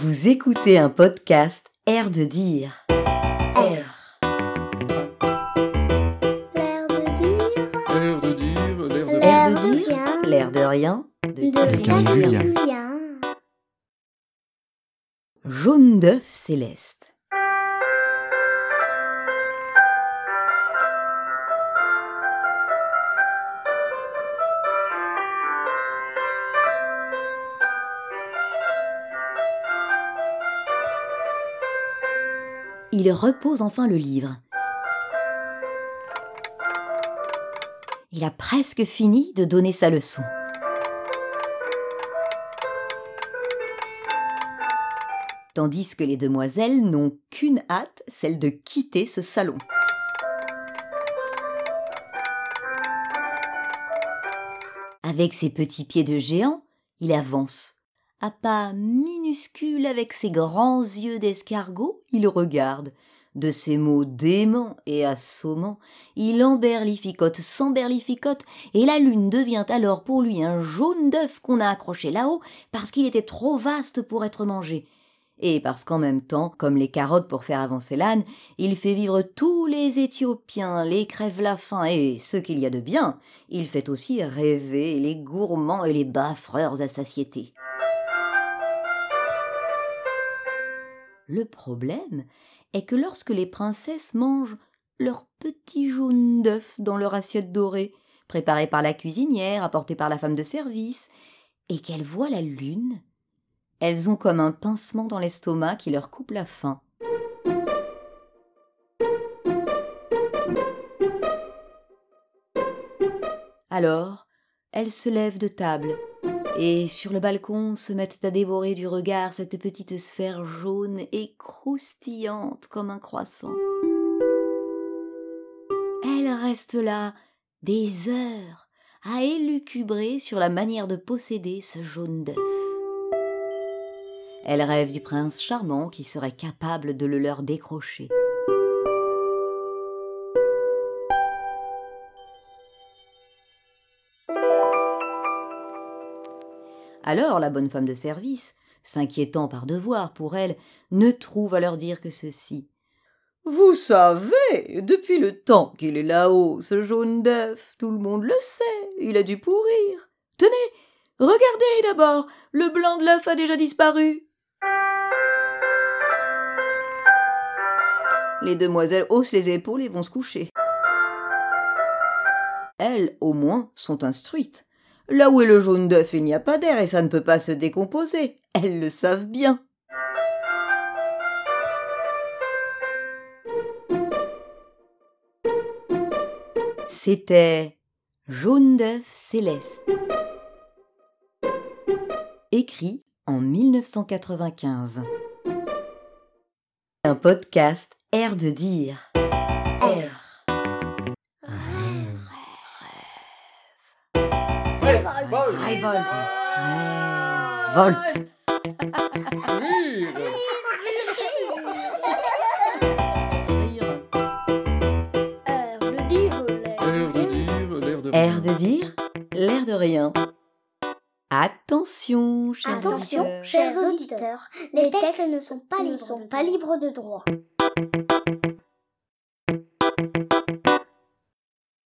Vous écoutez un podcast Air de dire. Air. L'air de dire. L'air de dire, l'air de L'air Air de de dire. rien. L'air de rien. De. Julien. Jaune d'œuf céleste. Il repose enfin le livre. Il a presque fini de donner sa leçon. tandis que les demoiselles n'ont qu'une hâte, celle de quitter ce salon. Avec ses petits pieds de géant, il avance. À pas minuscules avec ses grands yeux d'escargot, il regarde. De ses mots déments et assommants, il emberlificote, s'emberlificote, et la lune devient alors pour lui un jaune d'œuf qu'on a accroché là-haut parce qu'il était trop vaste pour être mangé et parce qu'en même temps, comme les carottes pour faire avancer l'âne, il fait vivre tous les Éthiopiens, les crève la faim et ce qu'il y a de bien, il fait aussi rêver les gourmands et les baffreurs à satiété. Le problème est que lorsque les princesses mangent leur petit jaune d'œuf dans leur assiette dorée, préparée par la cuisinière, apportée par la femme de service, et qu'elles voient la lune, elles ont comme un pincement dans l'estomac qui leur coupe la faim. Alors, elles se lèvent de table et sur le balcon se mettent à dévorer du regard cette petite sphère jaune et croustillante comme un croissant. Elles restent là des heures à élucubrer sur la manière de posséder ce jaune d'œuf. Elles rêvent du prince charmant qui serait capable de le leur décrocher. Alors la bonne femme de service, s'inquiétant par devoir pour elle, ne trouve à leur dire que ceci. Vous savez, depuis le temps qu'il est là-haut, ce jaune d'œuf, tout le monde le sait, il a dû pourrir. Tenez, regardez d'abord, le blanc de l'œuf a déjà disparu. Les demoiselles haussent les épaules et vont se coucher. Elles, au moins, sont instruites. Là où est le jaune d'œuf, il n'y a pas d'air et ça ne peut pas se décomposer. Elles le savent bien. C'était Jaune d'œuf céleste. Écrit en 1995. Un podcast Air de dire. Air. L'air de Air de dire, l'air de rien. Attention, chers Attention, auditeurs. chers auditeurs, les textes ne sont pas libres, sont pas libres de droit.